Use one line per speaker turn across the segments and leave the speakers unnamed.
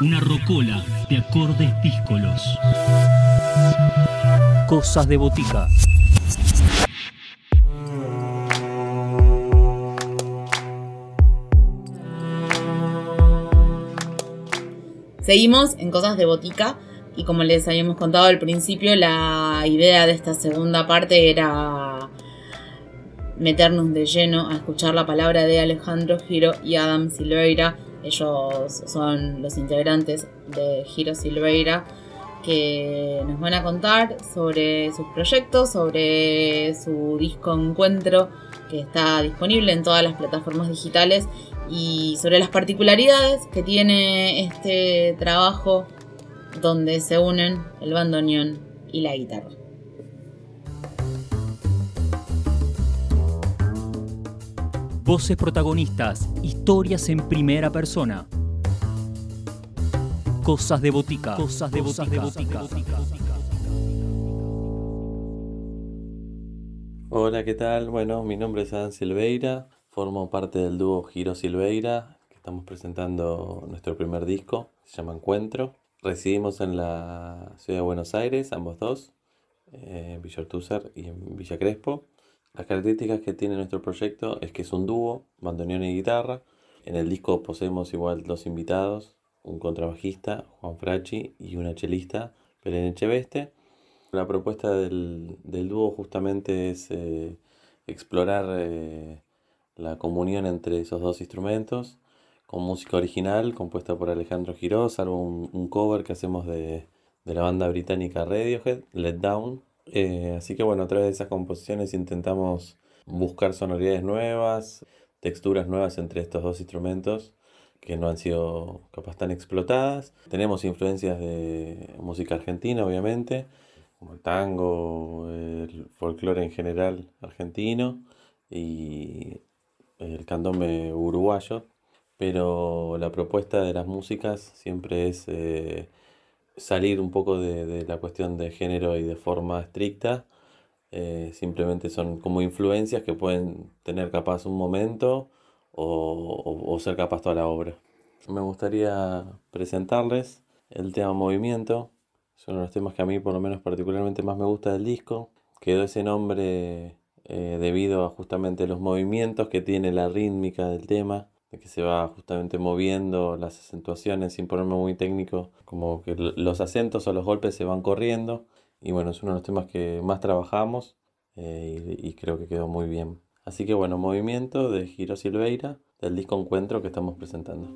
Una rocola de acordes díscolos. Cosas de botica.
Seguimos en Cosas de Botica y como les habíamos contado al principio, la idea de esta segunda parte era meternos de lleno a escuchar la palabra de Alejandro Giro y Adam Silveira. Ellos son los integrantes de Giro Silveira que nos van a contar sobre sus proyectos, sobre su disco Encuentro que está disponible en todas las plataformas digitales y sobre las particularidades que tiene este trabajo donde se unen el bandoneón y la guitarra.
Voces protagonistas, historias en primera persona. Cosas de botica. Cosas de botica.
Hola, ¿qué tal? Bueno, mi nombre es Adam Silveira, formo parte del dúo Giro Silveira, que estamos presentando nuestro primer disco, se llama Encuentro. Residimos en la ciudad de Buenos Aires, ambos dos, en Villa Ortúzar y en Villa Crespo. Las características que tiene nuestro proyecto es que es un dúo, bandoneón y guitarra. En el disco poseemos igual dos invitados, un contrabajista, Juan Fracci, y una chelista, Belén Echeveste. La propuesta del, dúo justamente es eh, explorar eh, la comunión entre esos dos instrumentos con música original compuesta por Alejandro Giró, salvo un, cover que hacemos de la banda británica Radiohead, Let Down, eh, así que bueno, a través de esas composiciones intentamos buscar sonoridades nuevas, texturas nuevas entre estos dos instrumentos que no han sido capaz tan explotadas. Tenemos influencias de música argentina, obviamente, como el tango, el folclore en general argentino y el candombe uruguayo, pero la propuesta de las músicas siempre es eh, salir un poco de, la cuestión de género y de forma estricta. Eh, simplemente son como influencias que pueden tener capaz un momento o, ser capaz toda la obra. Me gustaría presentarles el tema Movimiento. Es uno de los temas que a mí por lo menos particularmente más me gusta del disco. Quedó ese nombre eh, debido a justamente los movimientos que tiene la rítmica del tema que se va justamente moviendo las acentuaciones sin ponerme muy técnico, como que los acentos o los golpes se van corriendo. Y bueno, es uno de los temas que más trabajamos eh, y, y, creo que quedó muy bien. Así que bueno, movimiento de Giro Silveira, del disco Encuentro que estamos presentando.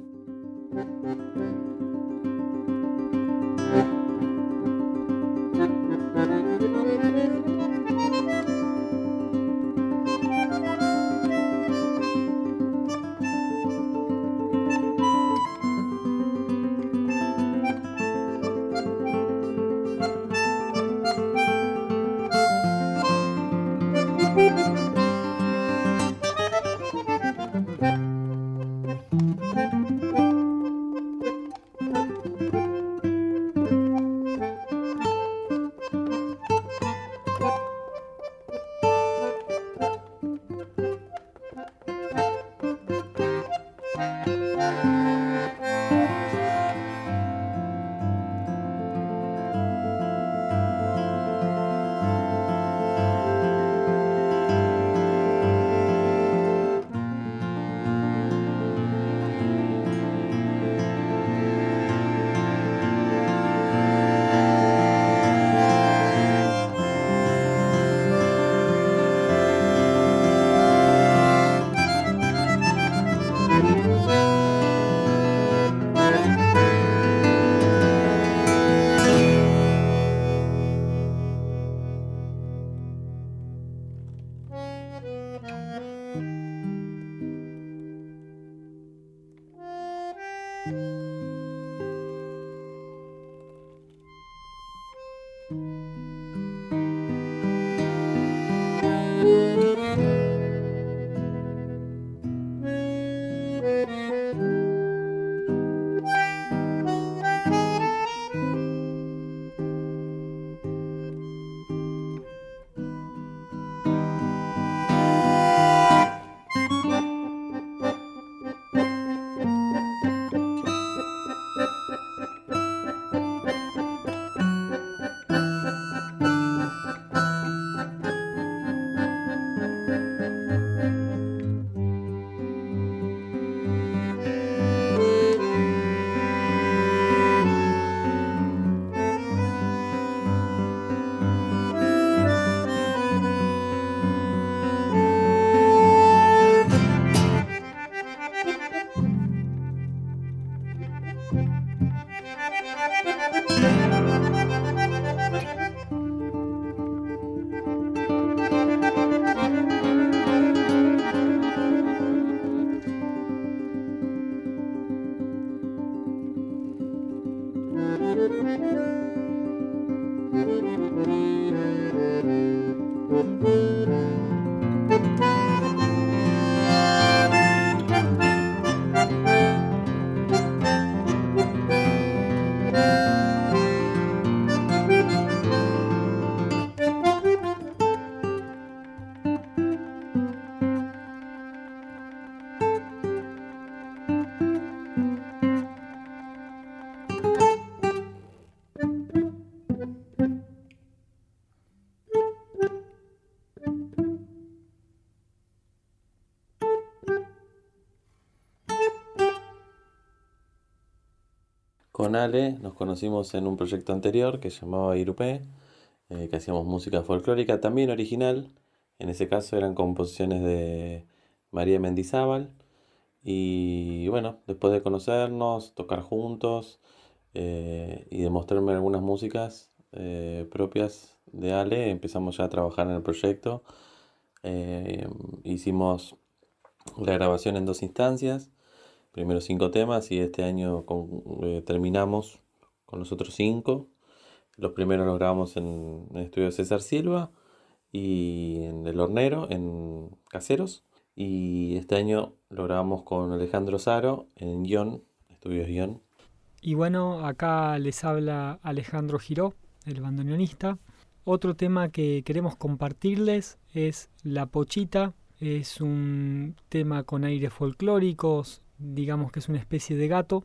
Con Ale nos conocimos en un proyecto anterior que se llamaba Irupé, eh, que hacíamos música folclórica también original. En ese caso eran composiciones de María Mendizábal. Y bueno, después de conocernos, tocar juntos eh, y demostrarme algunas músicas eh, propias de Ale, empezamos ya a trabajar en el proyecto. hicimos la grabación en dos instancias primero cinco temas y este año eh, terminamos con los otros cinco. Los primeros los grabamos en, el estudio César Silva y en El Hornero, en Caseros. Y este año lo grabamos con Alejandro Saro en Guión, Estudios Guión.
Y bueno, acá les habla Alejandro Giró, el bandoneonista. Otro tema que queremos compartirles es La Pochita. Es un tema con aires folclóricos, digamos que es una especie de gato.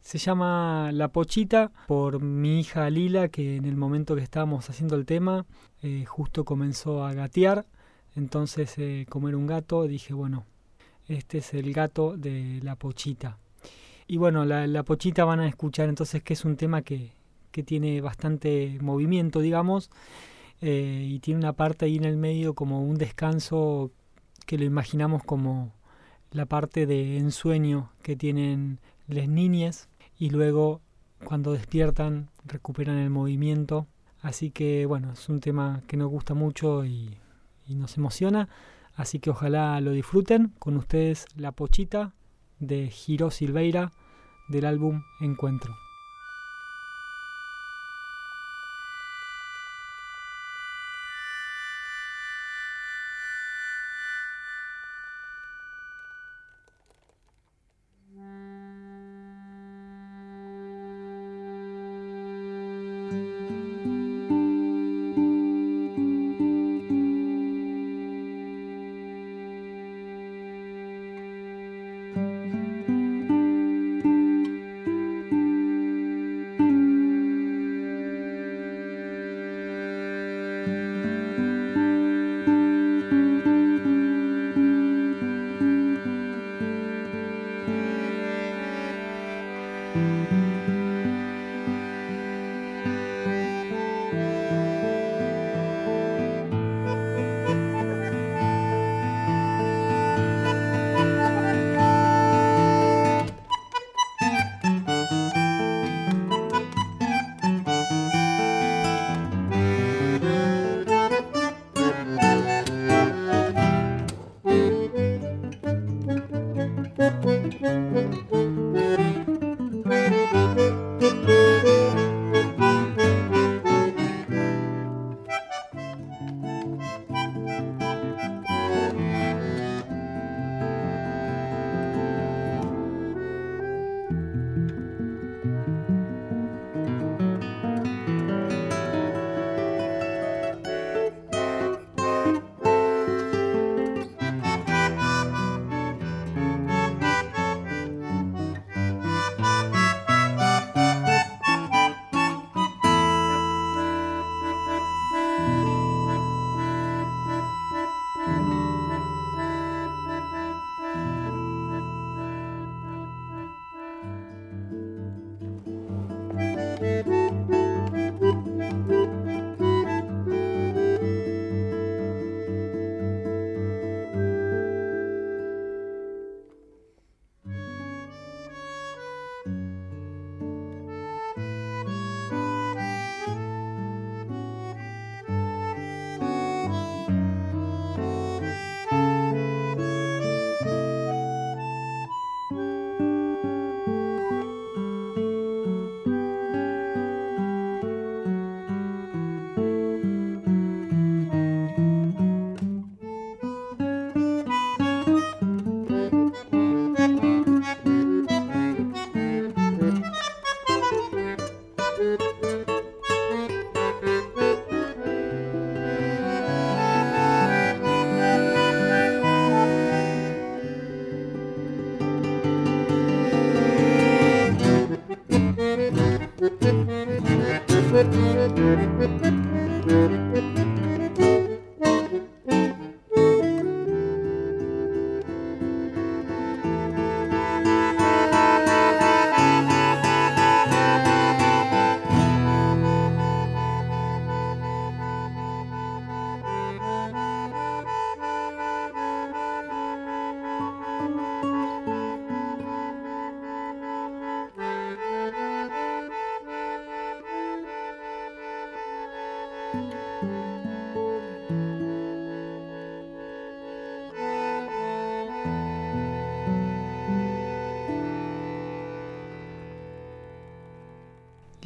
Se llama La Pochita por mi hija Lila, que en el momento que estábamos haciendo el tema, eh, justo comenzó a gatear. Entonces, eh, como era un gato, dije, bueno, este es el gato de La Pochita. Y bueno, la, Pochita van a escuchar entonces que es un tema que, que tiene bastante movimiento, digamos, eh, y tiene una parte ahí en el medio como un descanso que lo imaginamos como la parte de ensueño que tienen las niñas y luego cuando despiertan recuperan el movimiento. Así que bueno, es un tema que nos gusta mucho y, nos emociona. Así que ojalá lo disfruten. Con ustedes La Pochita de Giro Silveira del álbum Encuentro.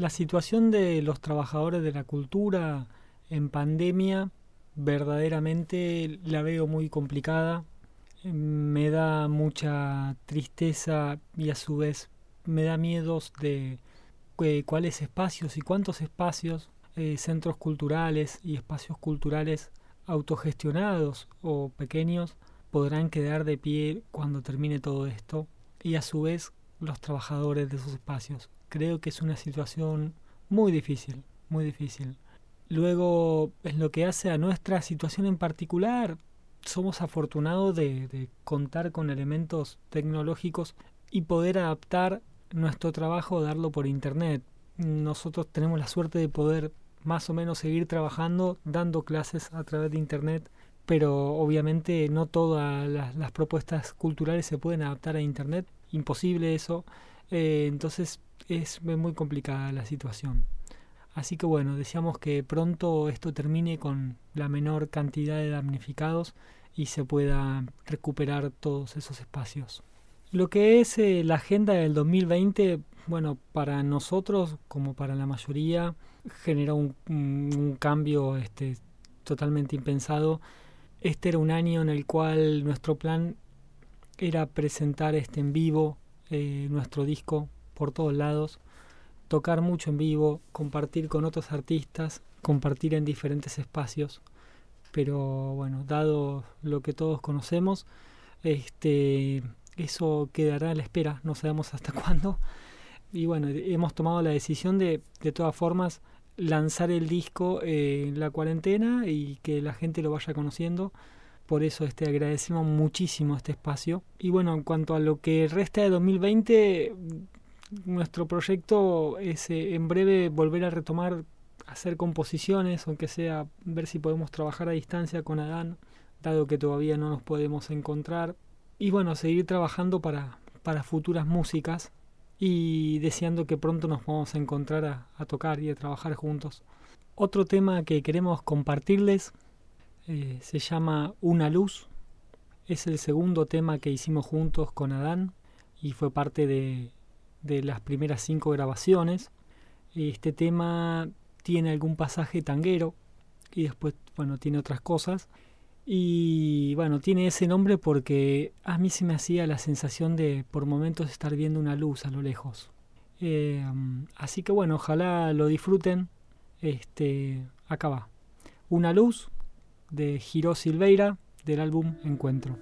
La situación de los trabajadores de la cultura en pandemia verdaderamente la veo muy complicada. Me da mucha tristeza y a su vez me da miedos de eh, cuáles espacios y cuántos espacios, eh, centros culturales y espacios culturales autogestionados o pequeños podrán quedar de pie cuando termine todo esto y a su vez los trabajadores de esos espacios creo que es una situación muy difícil, muy difícil. Luego, en lo que hace a nuestra situación en particular, somos afortunados de, contar con elementos tecnológicos y poder adaptar nuestro trabajo, darlo por internet. Nosotros tenemos la suerte de poder más o menos seguir trabajando, dando clases a través de internet, pero obviamente no todas las propuestas culturales se pueden adaptar a internet, imposible eso. Eh, entonces es muy complicada la situación. Así que bueno, deseamos que pronto esto termine con la menor cantidad de damnificados y se pueda recuperar todos esos espacios. Lo que es eh, la agenda del 2020, bueno, para nosotros, como para la mayoría, generó un, cambio este, totalmente impensado. Este era un año en el cual nuestro plan era presentar este en vivo eh, nuestro disco por todos lados, tocar mucho en vivo, compartir con otros artistas, compartir en diferentes espacios. Pero bueno, dado lo que todos conocemos, este, eso quedará a la espera, no sabemos hasta cuándo. Y bueno, hemos tomado la decisión de, de todas formas, lanzar el disco en la cuarentena y que la gente lo vaya conociendo por eso este, agradecemos muchísimo este espacio. Y bueno, en cuanto a lo que resta de 2020, nuestro proyecto es eh, en breve volver a retomar, hacer composiciones, aunque sea ver si podemos trabajar a distancia con Adán, dado que todavía no nos podemos encontrar. Y bueno, seguir trabajando para, para futuras músicas y deseando que pronto nos vamos a encontrar a, tocar y a trabajar juntos. Otro tema que queremos compartirles eh, se llama Una luz. Es el segundo tema que hicimos juntos con Adán y fue parte de, de las primeras cinco grabaciones. Este tema tiene algún pasaje tanguero y después, bueno, tiene otras cosas. Y bueno, tiene ese nombre porque a mí se me hacía la sensación de por momentos estar viendo una luz a lo lejos. Eh, así que bueno, ojalá lo disfruten. Este, acá va. Una luz de Giro Silveira del álbum Encuentro.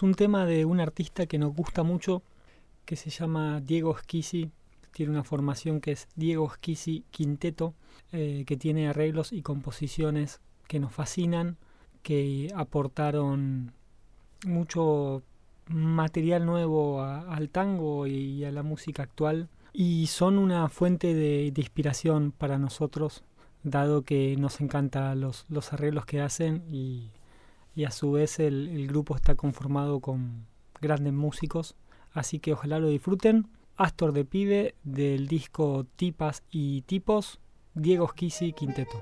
Un tema de un artista que nos gusta mucho, que se llama Diego Schisi. Tiene una formación que es Diego Schisi Quinteto, eh, que tiene arreglos y composiciones que nos fascinan, que aportaron mucho material nuevo al tango y a la música actual y son una fuente de, inspiración para nosotros, dado que nos encantan los, los arreglos que hacen y, a su vez el, el, grupo está conformado con grandes músicos, así que ojalá lo disfruten. Astor de Pibe del disco Tipas y Tipos, Diego Schisi Quinteto.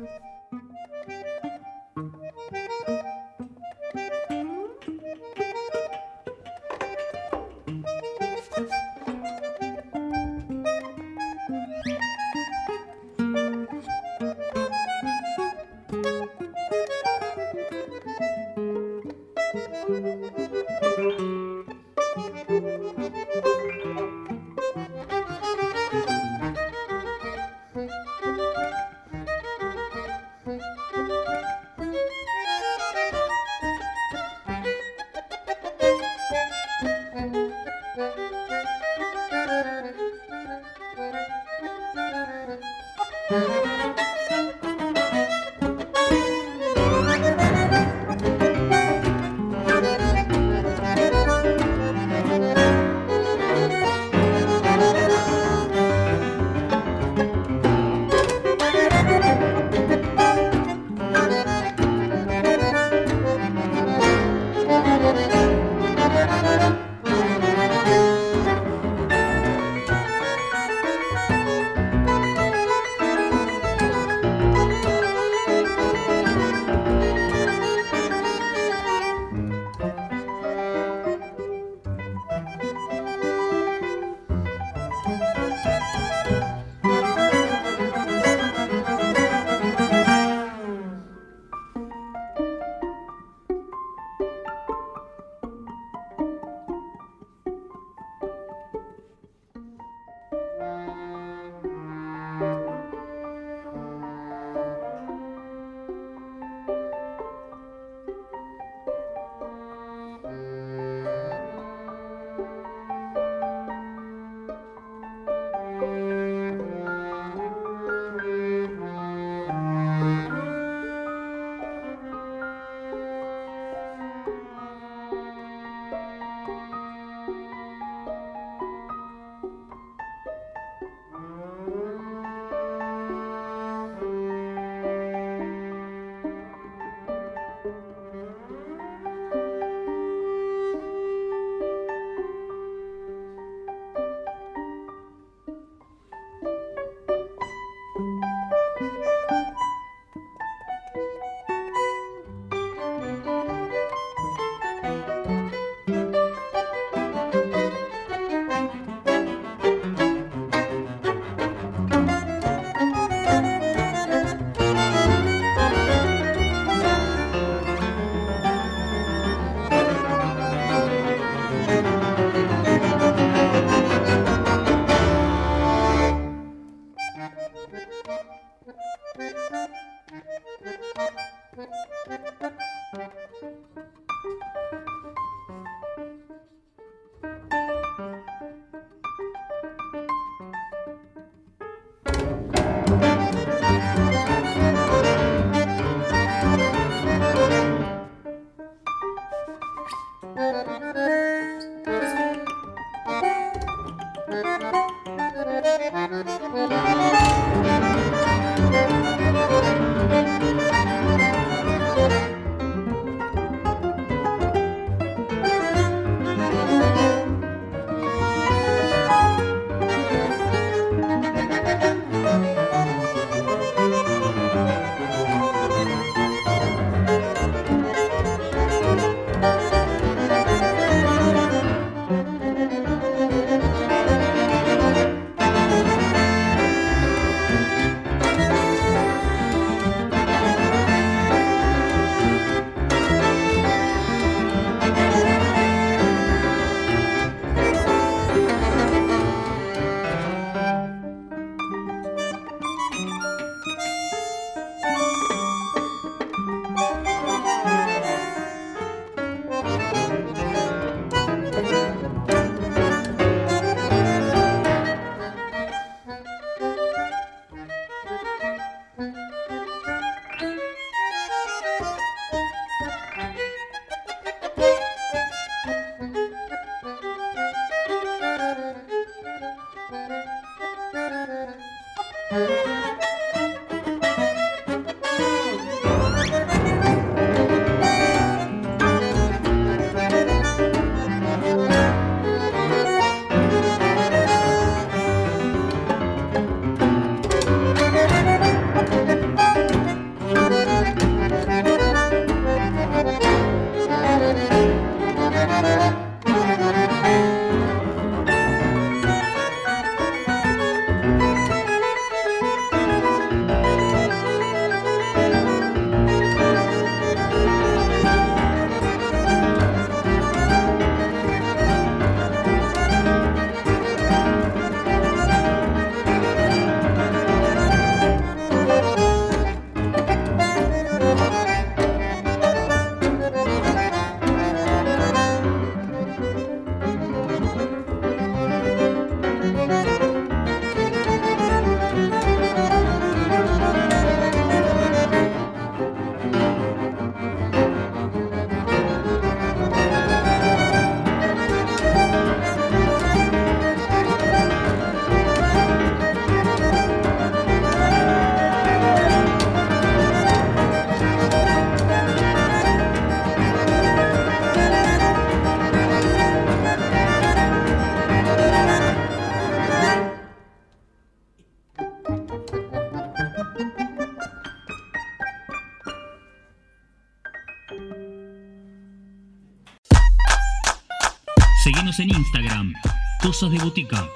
Botica.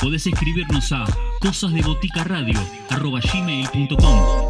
Podés escribirnos a cosasdeboticaradio.gmail.com